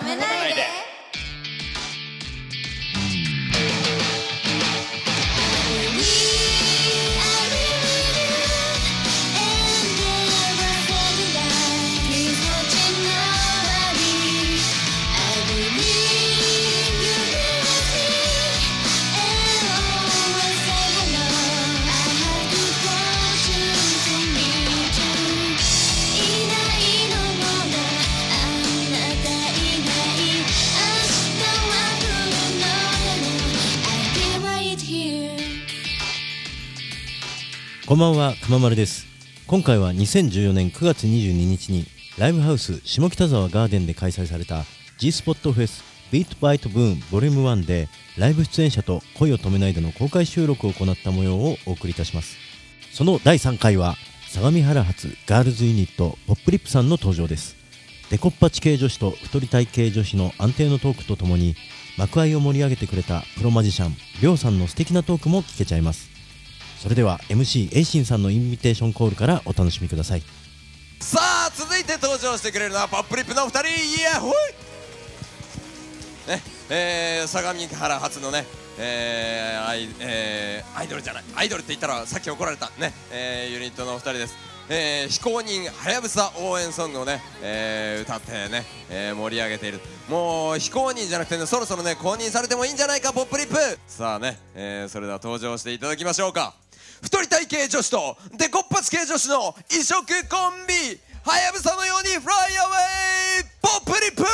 止めないで。こんばんは、くままるです。今回は2014年9月22日にライブハウス下北沢ガーデンで開催された G スポットフェスビートバイトブーンボリューム1でライブ出演者と恋を止めないでの公開収録を行った模様をお送りいたします。その第3回は相模原発ガールズユニットポップリップさんの登場です。でこっぱち系女子と太り体型女子の安定のトークとともに幕間を盛り上げてくれたプロマジシャンりょうさんの素敵なトークも聞けちゃいます。それでは MC エイシンさんのインビテーションコールからお楽しみください。さあ続いて登場してくれるのはポップリップの2人イヤホイ!ねえー、相模原発のねえーアイえーアイドルじゃないアイドルって言ったらさっき怒られたね、えーユニットのお二人です。えー非公認はやぶさ応援ソングをね、えー歌ってね、えー盛り上げている。もう非公認じゃなくてねそろそろね公認されてもいいんじゃないかポップリップ!さあね、えーそれでは登場していただきましょうか。太り体系女子とデコッパツ系女子の異色コンビはやぶさのようにフライアウェイポップリップ。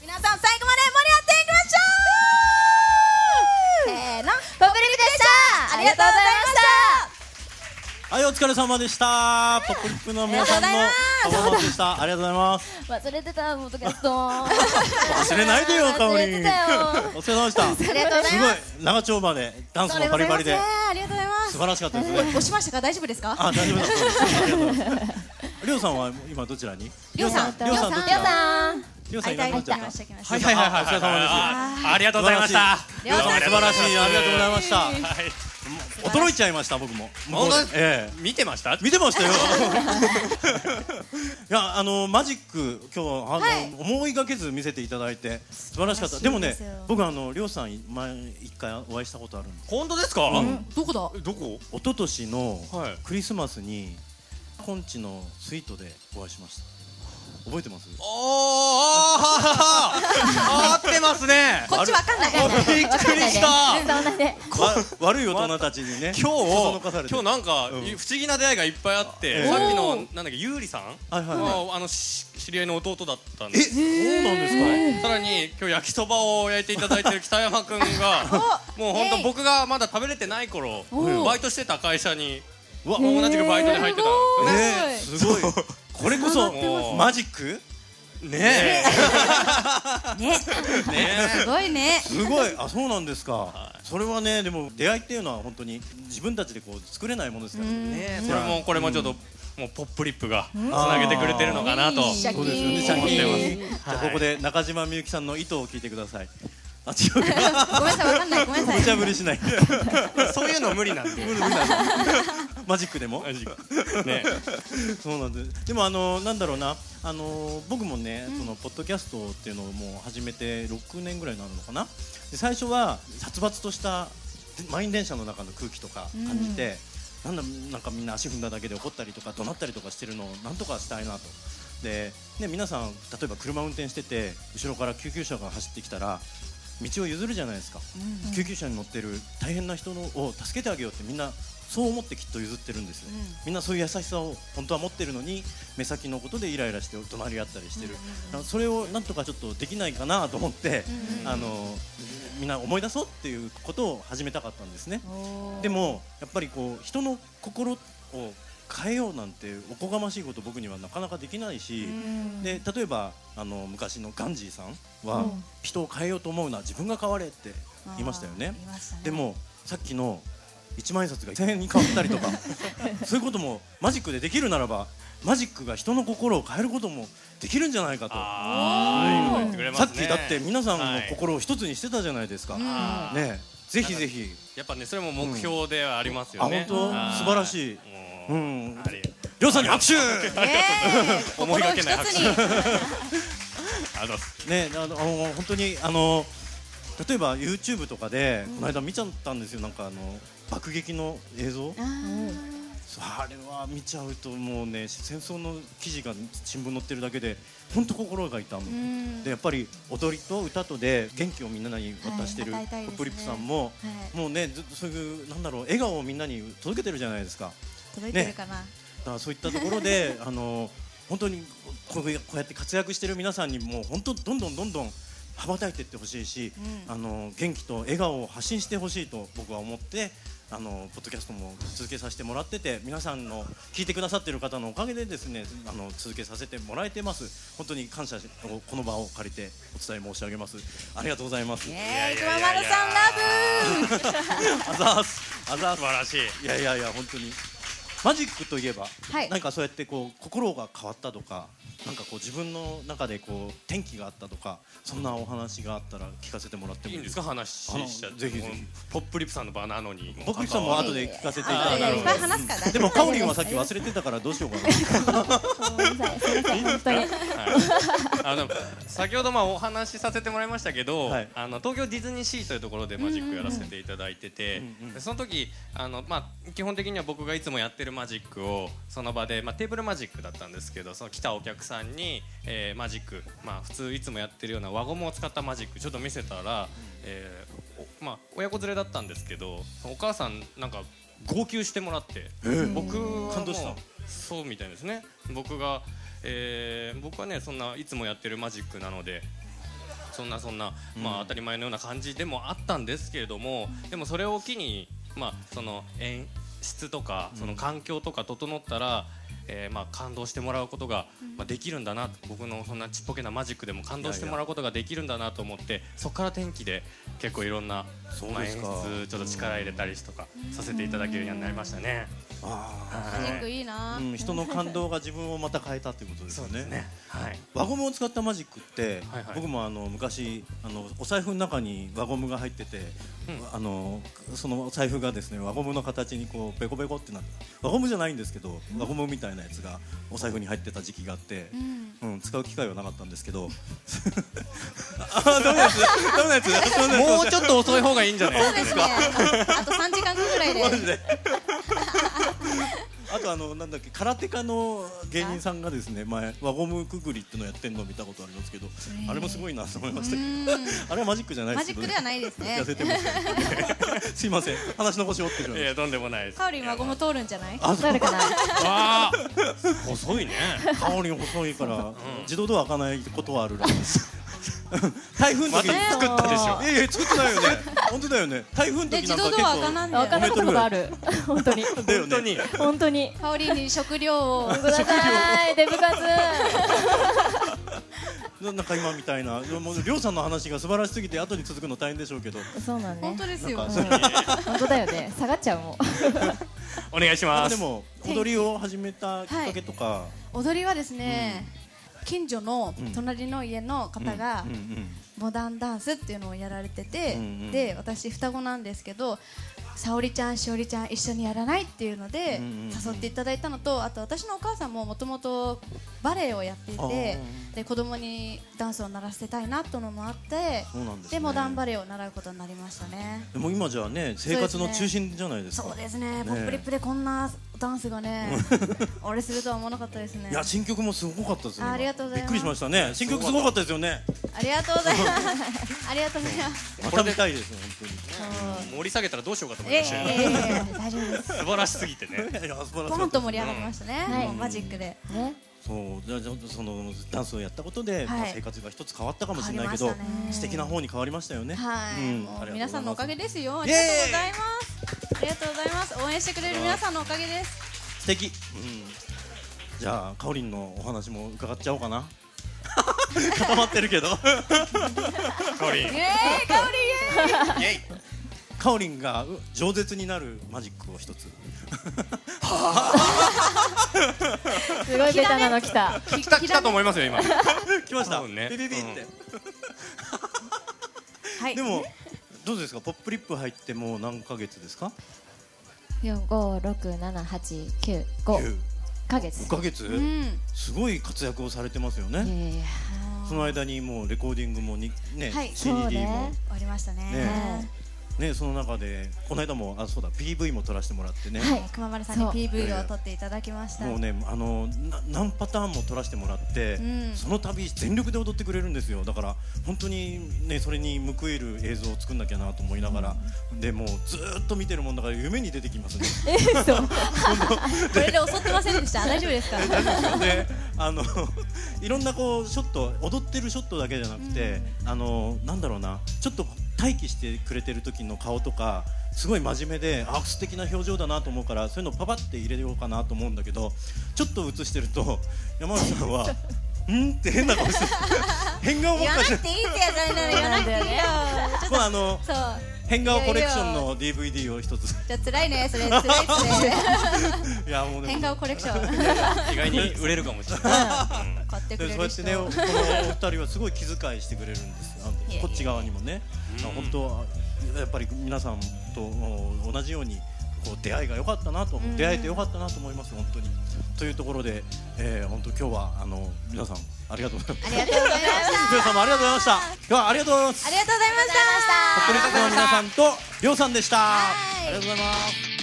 皆さん最後まで盛り上がっていきましょう。せーのポップリルでした。ありがとうございましたはいお疲れ様でした。ポップリップの皆さんのパフォーマンスでした。ありがとうございます。忘れてたポッドキャスト忘れないでよかおりお疲れ様でした。ありがとうございます。すごい長丁場でダンスもバリバリでありがとうございます。素晴らしかったですね。押しましたか？大丈夫ですか？あ大丈夫だったありがとうございます。りょうさんは今どちらに？りょうさん。りょうさんどちら？りょうさん。今どちしたはいはいはいはいお疲れ様ですあありがとうございました素晴らしいありがとうございましたはい驚いちゃいました僕も。向こうで。本当ええ。見てました？見てましたよ。いやあのマジック今日あの、はい思いがけず見せていただいて素晴らしかった。でもね僕あのりょうさん前一回お会いしたことあるんです。本当ですか？どこだ？どこ？一昨年のはい。クリスマスにコンチのスイートでお会いしました覚えてます？おーあー合ってますねこっちわかんないびっくりした悪い大人たちにね今日今日なんかうん不思議な出会いがいっぱいあってええさっきのなんだっけゆうりさんはいはいはいあの知り合いの弟だったんですそうなんですかさらに今日焼きそばを焼いていただいてる北山くんがもう本当僕がまだ食べれてない頃バイトしてた会社にわ同じくバイトで入ってたんですねねすごいこれこそマジック？ね ねえ。ねすごいね。すごい。あそうなんですか、それはねでも出会いっていうのは本当に自分たちでこう作れないものですからね。えそれもこれもちょっともうポップリップがつなげてくれてるのかなと。そうですよね。シャキ思ーン。じゃあここで中島みゆきさんの糸を聞いてください。あ違うか。ごめんなさいわかんないごめんなさい。無茶ぶりしない。そういうの無理なんで マジックでも？マジ ね。そうなんです。でもあのなんだろうな。あの僕もね、そのポッドキャストっていうのをもう始めて6年ぐらいになるのかな。で最初は殺伐とした満員電車の中の空気とか感じて、なんだなんかみんな足踏んだだけで怒ったりとか怒鳴ったりとかしてるのをなんとかしたいなと。で、ね、皆さん例えば車運転してて後ろから救急車が走ってきたら道を譲るじゃないですか、救急車に乗ってる大変な人のを助けてあげようってみんなそう思ってきっと譲ってるんですよ、みんなそういう優しさを本当は持ってるのに目先のことでイライラして怒鳴り合ったりしてる、だからそれをなんとかちょっとできないかなと思って、あのみんな思い出そうっていうことを始めたかったんですね。でもやっぱりこう人の心を変えようなんておこがましいこと僕にはなかなかできないし、で例えばあの昔のガンジーさんは、人を変えようと思うのは自分が変われって言いましたよね。ね。でもさっきの1万円札が1000円に変わったりとか。そういうこともマジックでできるならばマジックが人の心を変えることもできるんじゃないかと。さっきだって皆さんのはい心を一つにしてたじゃないですか、ねえ。ぜひぜひ。やっぱねそれも目標ではありますよね。あ本当？はい。素晴らしい。もううん。ありょうさんに拍手！思いがけない心を一つにあのねあのあの本当にあの例えば YouTube とかで、この間見ちゃったんですよ。なんかあの爆撃の映像。あれは見ちゃうともうね戦争の記事が新聞載ってるだけで本当心が痛む、でやっぱり踊りと歌とで元気をみんなに渡してるはいね。プリップさんも、はい。もうねずっとそういうなんだろう笑顔をみんなに届けてるじゃないですか。届いてるかな、だからそういったところで あの本当にこうこうやって活躍してる皆さんにもう本当どんどんどんどん羽ばたいていってほしいし、あの元気と笑顔を発信してほしいと僕は思ってあのポッドキャストも続けさせてもらってて皆さんの聞いてくださっている方のおかげでですねあの続けさせてもらえてます。本当に感謝しこの場を借りてお伝え申し上げます。ありがとうございます。イエーイ。くままるさんラブ あざーす。あざーす。素晴らしい。いやいやいや本当にマジックといえば、はい。なんかそうやってこう心が変わったとかなんかこう自分の中でこう転機があったとかそんなお話があったら聞かせてもらってもいいですすか？いいんでか？話しちゃぜひポップリップさんの場なのに。僕リさんも後で聞かせていただいやいっぱいでもカオリンはさっき忘れてたからどうしようかな。本当に。はい あの先ほどまあお話しさせてもらいましたけど、はい。あの東京ディズニーシーというところでマジックやらせていただいてて、うんうんでその時あの、まあ、基本的には僕がいつもやってるマジックをその場で、まあ、テーブルマジックだったんですけどその来たお客さんに、えーマジック、まあ、普通いつもやってるような輪ゴムを使ったマジックちょっと見せたら、えーおまあ、親子連れだったんですけどお母さんなんか号泣してもらって。僕はもう感動した。そうみたいですね。僕が、えー僕はねそんないつもやってるマジックなのでそんなそんな、まあ当たり前のような感じでもあったんですけれどもでもそれを機にまあその演出とかその環境とか整ったら、えーまあ感動してもらうことが、まあ、できるんだな僕のそんなちっぽけなマジックでも感動してもらうことができるんだなと思ってそこから天気で結構いろんな、まあ、演出ちょっと力入れたりとかさせていただけるようになりましたね。あマジックいいなー、うん、人の感動が自分をまた変えたっていうことですよね。ね。はい。輪ゴムを使ったマジックって、はいはい。僕もあの昔あのお財布の中に輪ゴムが入ってて、あのそのお財布がですね輪ゴムの形にこうベコベコってなって輪ゴムじゃないんですけど輪ゴムみたいなやつがお財布に入ってた時期があって、うん。使う機会はなかったんですけど。あもうちょっと遅い方がいいんじゃないですね。あと3時間後ぐらいであとあのなんだっけ空手家の芸人さんがですね前輪ゴムくぐりってのやってんのを見たことありますけど、あれもすごいなと思いましたけどあれはマジックじゃないですけど、ね、マジックではないですね。痩せてますすいません。話の腰折ってるいやとんでもないです。カオリンはゴム通るんじゃない？あ通るか。な？わあ細いね。香りが細いから、自動ドア開かないことはあるらしいです台風の時。に作ったでしょ。いやいや作ってないよね。本当だよね。台風ので時なんか自動ドア開か結構なんで分かんない。ことがある。本当に。本当に。本当に。カオリンに食料をください。デブ活ななんか今みたいな。もうりょうさんの話が素晴らしすぎて後に続くの大変でしょうけど。そうなんね。本当ですよ。本当だよね。下がっちゃうもん。お願いします。でも踊りを始めたきっかけとか、踊りはですね、近所のうん。隣の家の方がモダンダンスっていうのをやられてて、で私双子なんですけど沙織ちゃんしおりちゃん一緒にやらないっていうので誘っていただいたのとあと私のお母さんももともとバレエをやっていてで子供にダンスを習わせたいなとのもあってでモダンバレエを習うことになりましたね。でも今じゃあね生活の中心じゃないですか。そうですね。ねポップリップでこんなダンスがね 俺するとは思わなかったですね。いや新曲もすごかったですね今。あありがとうございます。びっくりしましたね。新曲すごかったですよね。ありがとうございます。ありがとうございます。また見たいです本そう。盛り下げたらどうしようかと思いえました大丈夫です。素晴らしすぎてね。ポンと盛り上がりましたね、マジックで。ね。そう。じゃそのダンスをやったことで、生活が一つ変わったかもしれないけど、素敵な方に変わりましたよね。はい、うん。皆さんのおかげですよ。ありがとうございます。ありがとうございます。応援してくれる皆さんのおかげです。素敵、うん、じゃあかおりんのお話も伺っちゃおうかな。固まってるけど。かおりん。イエーイ香りイエーイ。イエイ。かおりんがう饒舌になるマジックを一つ。すごいベタなの来た。来た来たと思いますよ今。来ました、ビビビって、うん。はい。でもどうですか？ポップリップ入ってもう何ヶ月ですか？四五六七八九五。九。ヶ月。5ヶ月、うん。すごい活躍をされてますよね、その間にもうレコーディングもにね、はい CD も。そうね。ありましたね。ねねその中でこの間もあそうだ PV も撮らせてもらってね、はい熊丸さんに PV を撮っていただきました。もうねあのな何パターンも撮らせてもらって、うん。その度全力で踊ってくれるんですよ。だから本当にねそれに報いる映像を作んなきゃなと思いながら、でもうずーっと見てるもんだから夢に出てきますね。これで襲ってませんでした？大丈夫ですか？であのいろんなこうショット踊ってるショットだけじゃなくて、あのなんだろうな。ちょっと待機してくれてる時の顔とかすごい真面目であ素敵な表情だなと思うからそういうのパパって入れようかなと思うんだけどちょっと映してると山内さんは ん？って変な顔して 変顔ば言わなっかしてくていいってやつなの言わなくていいよ まああのとそう。変顔コレクションの DVD を一つ。じゃあ辛いねそれ。辛いっすね。いやもうで変も顔コレクション。意外に売れるかもしれない、買ってくれる人。でそうやってね、このお二人はすごい気遣いしてくれるんですこっち側にもね、本当やっぱり皆さんとお同じようにこう出会いが良かったなと、ん出会えて良かったなと思います本当に。というところで、えー、本当今日はあの皆さんありがとうございます。ありがとうございました皆さんもありがとうございました。今日はありがとうございます。ありがとうございましたポップリップの皆さんとりょうさんでした。はいありがとうございます。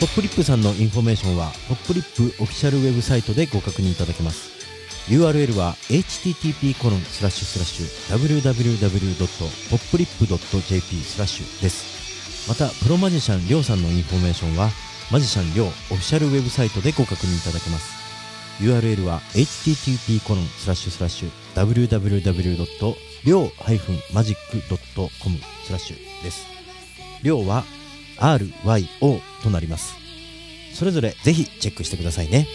PopLip さんのインフォメーションは PopLip オフィシャルウェブサイトでご確認いただけます URL は http コロンスラッシュスラッシュ www.poplip.jp スラッシュです。またプロマジシャンりょうさんのインフォメーションはマジシャンりょうオフィシャルウェブサイトでご確認いただけます。URL は http コロンスラッシュスラッシュ www.ryo-magic.com スラッシュです。りょうは RYO となります。それぞれぜひチェックしてくださいね。